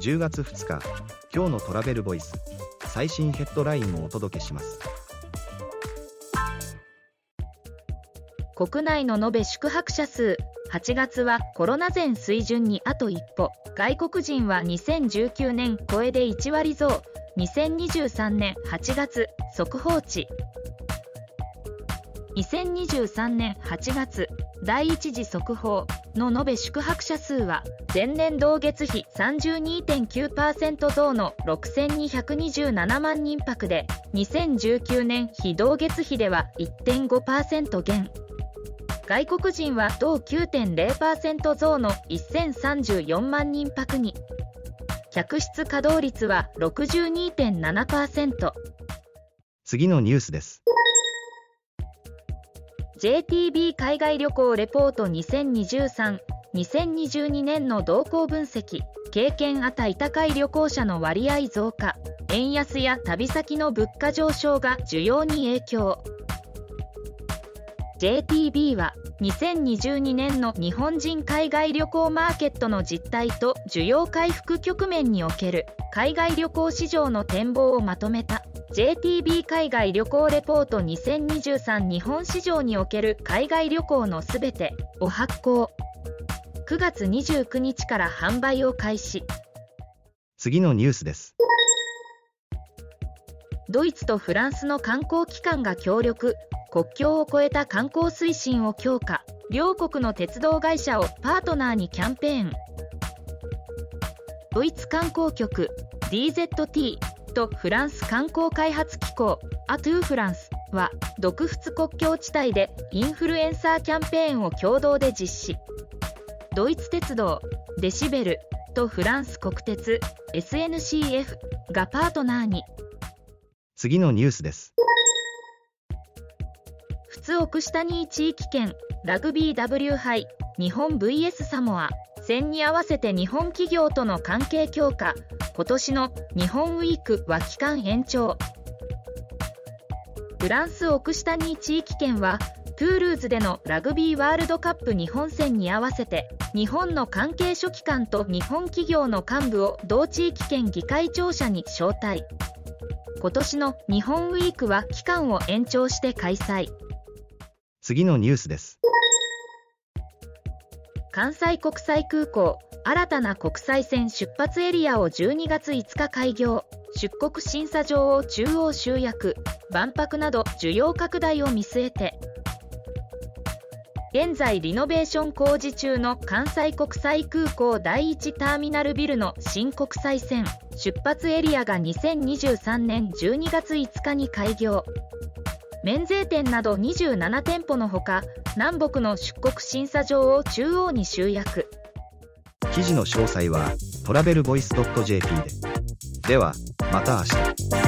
10月2日今日のトラベルボイス最新ヘッドラインをお届けします。国内の延べ宿泊者数8月はコロナ前水準にあと一歩。外国人は2019年超えで1割増。2023年8月速報値。2023年8月第一次速報。の延べ宿泊者数は前年同月比32.9%増の6227万人泊で2019年比同月比では1.5%減。外国人は同9.0%増の1034万人泊に。客室稼働率は62.7%次のニュースです。JTB 海外旅行レポート2023-2022年の動向分析経験あた高い旅行者の割合増加円安や旅先の物価上昇が需要に影響。JTB は2022年の日本人海外旅行マーケットの実態と需要回復局面における海外旅行市場の展望をまとめた。JTB 海外旅行レポート2023日本市場における海外旅行のすべてを発行。9月29日から販売を開始。次のニュースです。ドイツとフランスの観光機関が協力。国境を越えた観光推進を強化。両国の鉄道会社をパートナーにキャンペーン。ドイツ観光局。DZT とフランス観光開発機構アトゥーフランスは独仏国境地帯でインフルエンサーキャンペーンを共同で実施。ドイツ鉄道デシベルとフランス国鉄 SNCF がパートナーに。次のニュースです。仏奥下に地域圏ラグビー W 杯日本 VS サモア戦に合わせて日本企業との関係強化今年の日本ウィークは期間延長。フランス奥下に地域圏はトゥールーズでのラグビーワールドカップ日本戦に合わせて日本の関係書記官と日本企業の幹部を同地域圏議会庁舎に招待。今年の日本ウィークは期間を延長して開催。次のニュースです。関西国際空港新たな国際線出発エリアを12月5日開業。出国審査場を中央集約。万博など需要拡大を見据えて。現在リノベーション工事中の関西国際空港第1ターミナルビルの新国際線出発エリアが2023年12月5日に開業。免税店など27店舗のほか南北の出国審査場を中央に集約。記事の詳細はトラベルボイス .jp で。ではまた明日。